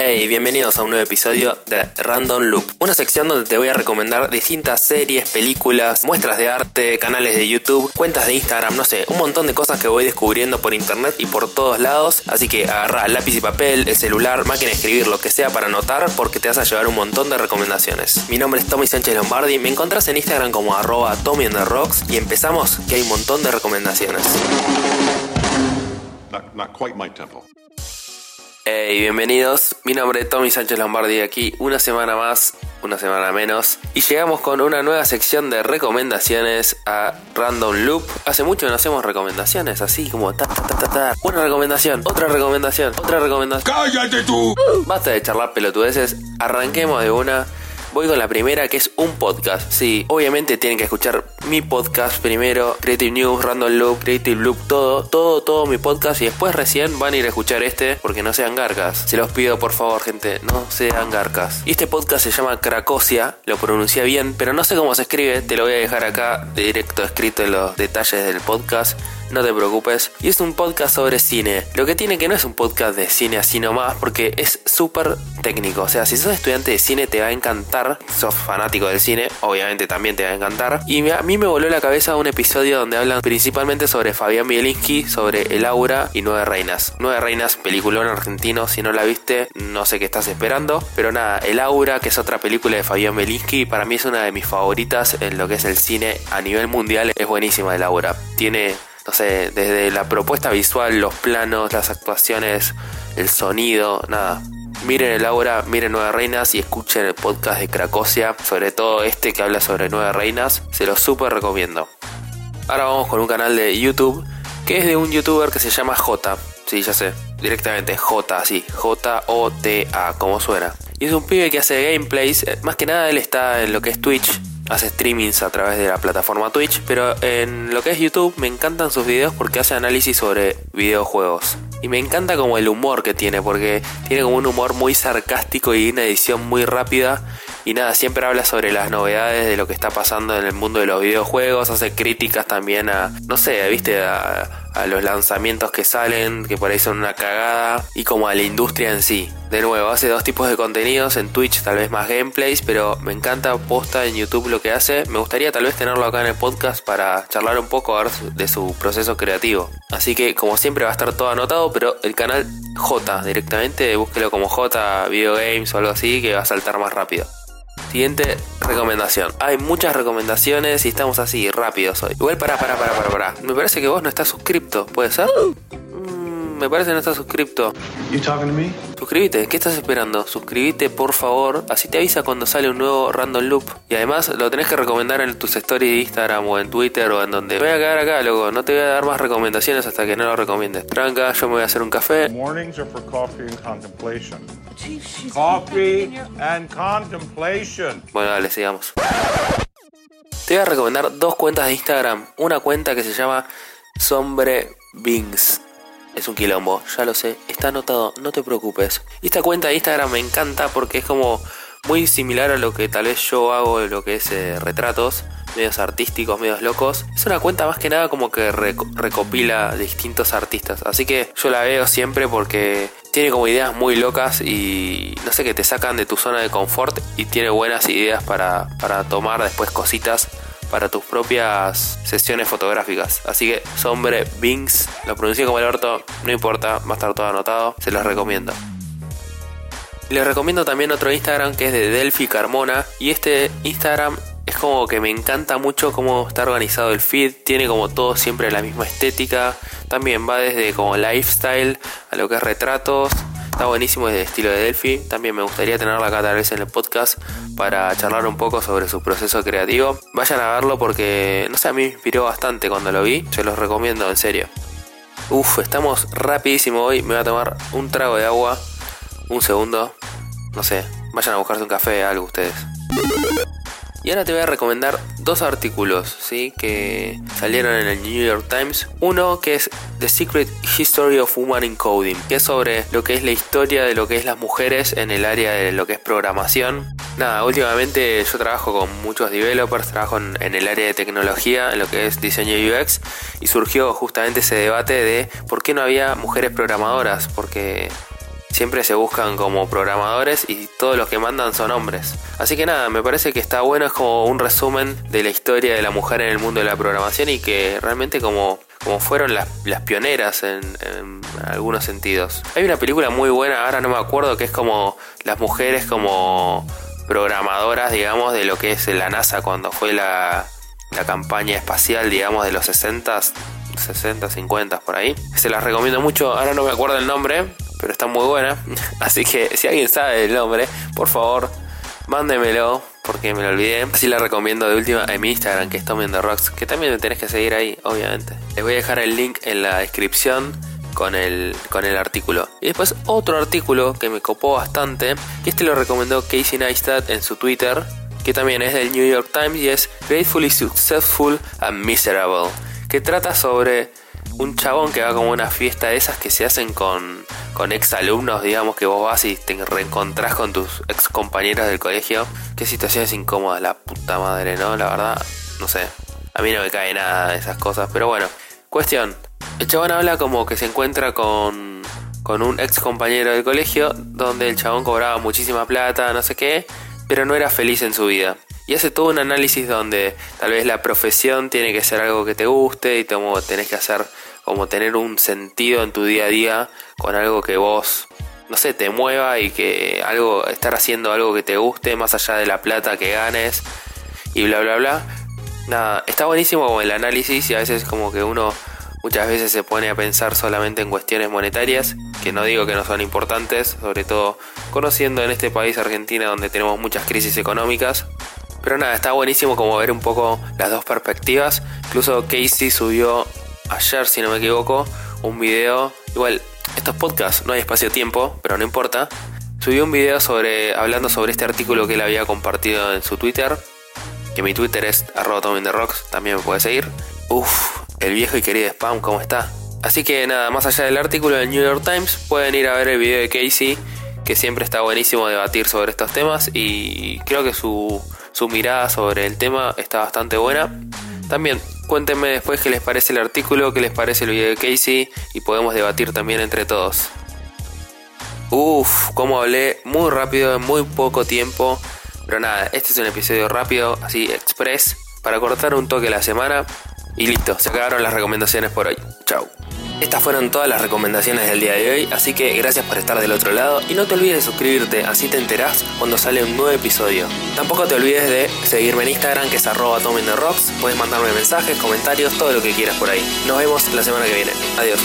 Hey, bienvenidos a un nuevo episodio de Random Loop, una sección donde te voy a recomendar distintas series, películas, muestras de arte, canales de YouTube, cuentas de Instagram, no sé, un montón de cosas que voy descubriendo por internet y por todos lados. Así que agarra lápiz y papel, el celular, máquina de escribir, lo que sea para anotar, porque te vas a llevar un montón de recomendaciones. Mi nombre es Tommy Sánchez Lombardi, me encontrás en Instagram como arroba Tommy the Rocks y empezamos que hay un montón de recomendaciones. Not, quite my tempo. Hey, bienvenidos. Mi nombre es Tommy Sánchez Lombardi aquí una semana más, una semana menos. Y llegamos con una nueva sección de recomendaciones a Random Loop. Hace mucho que no hacemos recomendaciones, así como ta ta ta ta ta. Una recomendación, otra recomendación, otra recomendación. ¡Cállate tú! Basta de charlar pelotudeces, arranquemos de una. Voy con la primera que es un podcast. Sí, obviamente tienen que escuchar mi podcast primero, Creative News, Random Loop, Creative Loop, todo, todo, todo mi podcast y después recién van a ir a escuchar este porque no sean garcas. Se los pido por favor, gente, no sean garcas. Y este podcast se llama Cracosia, lo pronuncia bien, pero no sé cómo se escribe, te lo voy a dejar acá directo escrito en los detalles del podcast no te preocupes. Y es un podcast sobre cine. Lo que tiene que no es un podcast de cine así nomás, porque es súper técnico. O sea, si sos estudiante de cine te va a encantar. Sos fanático del cine, obviamente también te va a encantar. Y a mí me voló la cabeza un episodio donde hablan principalmente sobre Fabián Bielinski, sobre El Aura y Nueve Reinas. Nueve Reinas, peliculón argentino. Si no la viste, no sé qué estás esperando. Pero nada, El Aura, que es otra película de Fabián Bielinski, para mí es una de mis favoritas en lo que es el cine a nivel mundial. Es buenísima El Aura. Tiene no sé, desde la propuesta visual, los planos, las actuaciones, el sonido, nada. Miren el aura, miren Nueve Reinas y escuchen el podcast de Cracosia, sobre todo este que habla sobre Nueve Reinas, se lo súper recomiendo. Ahora vamos con un canal de YouTube que es de un youtuber que se llama J. Sí, ya sé, directamente J, así, J-O-T-A, como suena. Y es un pibe que hace gameplays, eh, más que nada él está en lo que es Twitch, hace streamings a través de la plataforma Twitch, pero en lo que es YouTube me encantan sus videos porque hace análisis sobre videojuegos. Y me encanta como el humor que tiene, porque tiene como un humor muy sarcástico y una edición muy rápida. Y nada, siempre habla sobre las novedades de lo que está pasando en el mundo de los videojuegos, hace críticas también a, no sé, viste, a, a los lanzamientos que salen, que por ahí son una cagada, y como a la industria en sí. De nuevo, hace dos tipos de contenidos, en Twitch tal vez más gameplays, pero me encanta posta en YouTube lo que hace. Me gustaría tal vez tenerlo acá en el podcast para charlar un poco de su proceso creativo. Así que como siempre va a estar todo anotado, pero el canal J directamente, búsquelo como J Video Games o algo así, que va a saltar más rápido. Siguiente recomendación. Hay muchas recomendaciones y estamos así rápidos hoy. Igual para, para, para, para, para. Me parece que vos no estás suscripto, ¿puede ser? Me parece que no estás suscripto. Suscríbete, ¿qué estás esperando? Suscríbete por favor, así te avisa cuando sale un nuevo Random Loop. Y además lo tenés que recomendar en tus stories de Instagram o en Twitter o en donde. Me voy a quedar acá, loco, no te voy a dar más recomendaciones hasta que no lo recomiendes. Tranca, yo me voy a hacer un café. Mornings are for coffee and contemplation. Coffee and contemplation. Bueno, dale, sigamos. Te voy a recomendar dos cuentas de Instagram. Una cuenta que se llama Sombre Bings es un quilombo, ya lo sé, está anotado, no te preocupes. Y esta cuenta de Instagram me encanta porque es como muy similar a lo que tal vez yo hago de lo que es eh, retratos, medios artísticos, medios locos. Es una cuenta más que nada como que recopila distintos artistas. Así que yo la veo siempre porque tiene como ideas muy locas y no sé, que te sacan de tu zona de confort y tiene buenas ideas para, para tomar después cositas para tus propias sesiones fotográficas. Así que Sombre Bings, lo pronuncié como el orto, no importa, va a estar todo anotado, se los recomiendo. Les recomiendo también otro Instagram que es de Delphi Carmona y este Instagram es como que me encanta mucho cómo está organizado el feed, tiene como todo siempre la misma estética, también va desde como lifestyle a lo que es retratos, Está buenísimo de estilo de Delphi. También me gustaría tenerla acá tal vez en el podcast para charlar un poco sobre su proceso creativo. Vayan a verlo porque, no sé, a mí me inspiró bastante cuando lo vi. Se los recomiendo, en serio. Uf, estamos rapidísimo hoy. Me voy a tomar un trago de agua. Un segundo. No sé, vayan a buscarse un café, algo ustedes. Y ahora te voy a recomendar dos artículos ¿sí? que salieron en el New York Times. Uno que es The Secret History of Woman in Coding, que es sobre lo que es la historia de lo que es las mujeres en el área de lo que es programación. Nada, últimamente yo trabajo con muchos developers, trabajo en, en el área de tecnología, en lo que es diseño UX, y surgió justamente ese debate de por qué no había mujeres programadoras, porque siempre se buscan como programadores y todos los que mandan son hombres. Así que nada, me parece que está bueno, es como un resumen de la historia de la mujer en el mundo de la programación y que realmente como, como fueron las, pioneras en, algunos sentidos. Hay una película muy buena, ahora no me acuerdo, que es como las mujeres como programadoras, digamos, de lo que es la NASA cuando fue la, la campaña espacial, digamos, de los 60, 60, 50 por ahí. Se las recomiendo mucho, ahora no me acuerdo el nombre, pero está muy buena. Así que si alguien sabe el nombre, por favor, mándemelo porque me lo olvidé. Así la recomiendo de última en mi Instagram, que es Tommy the Rocks, que también me tenés que seguir ahí, obviamente. Les voy a dejar el link en la descripción con el, con el artículo. Y después otro artículo que me copó bastante, que este lo recomendó Casey Neistat en su Twitter, que también es del New York Times y es Gratefully Successful and Miserable, que trata sobre un chabón que va como a una fiesta de esas que se hacen con, con ex alumnos, digamos que vos vas y te reencontrás con tus ex compañeros del colegio. Qué situaciones incómodas, la puta madre, ¿no? La verdad, no sé. A mí no me cae nada de esas cosas, pero bueno. Cuestión, el chabón habla como que se encuentra con, con un ex compañero del colegio donde el chabón cobraba muchísima plata, no sé qué, pero no era feliz en su vida. Y hace todo un análisis donde tal vez la profesión tiene que ser algo que te guste y como tenés que hacer como tener un sentido en tu día a día con algo que vos no sé, te mueva y que algo estar haciendo algo que te guste más allá de la plata que ganes y bla bla bla. Nada, está buenísimo el análisis y a veces como que uno muchas veces se pone a pensar solamente en cuestiones monetarias, que no digo que no son importantes, sobre todo conociendo en este país Argentina donde tenemos muchas crisis económicas. Pero nada, está buenísimo como ver un poco las dos perspectivas. Incluso Casey subió ayer, si no me equivoco, un video. Igual, estos podcasts no hay espacio-tiempo, pero no importa. Subió un video sobre, hablando sobre este artículo que él había compartido en su Twitter. Que mi Twitter es arroba rocks, también me puede seguir. Uf, el viejo y querido spam, ¿cómo está? Así que nada, más allá del artículo del New York Times, pueden ir a ver el video de Casey, que siempre está buenísimo debatir sobre estos temas y creo que su, su mirada sobre el tema está bastante buena. También cuéntenme después qué les parece el artículo, qué les parece el video de Casey y podemos debatir también entre todos. Uf, como hablé muy rápido en muy poco tiempo. Pero nada, este es un episodio rápido, así express, para cortar un toque la semana. Y listo, se acabaron las recomendaciones por hoy. Chao. Estas fueron todas las recomendaciones del día de hoy, así que gracias por estar del otro lado y no te olvides de suscribirte, así te enterás cuando sale un nuevo episodio. Tampoco te olvides de seguirme en Instagram que es arroba Rocks, puedes mandarme mensajes, comentarios, todo lo que quieras por ahí. Nos vemos la semana que viene. Adiós.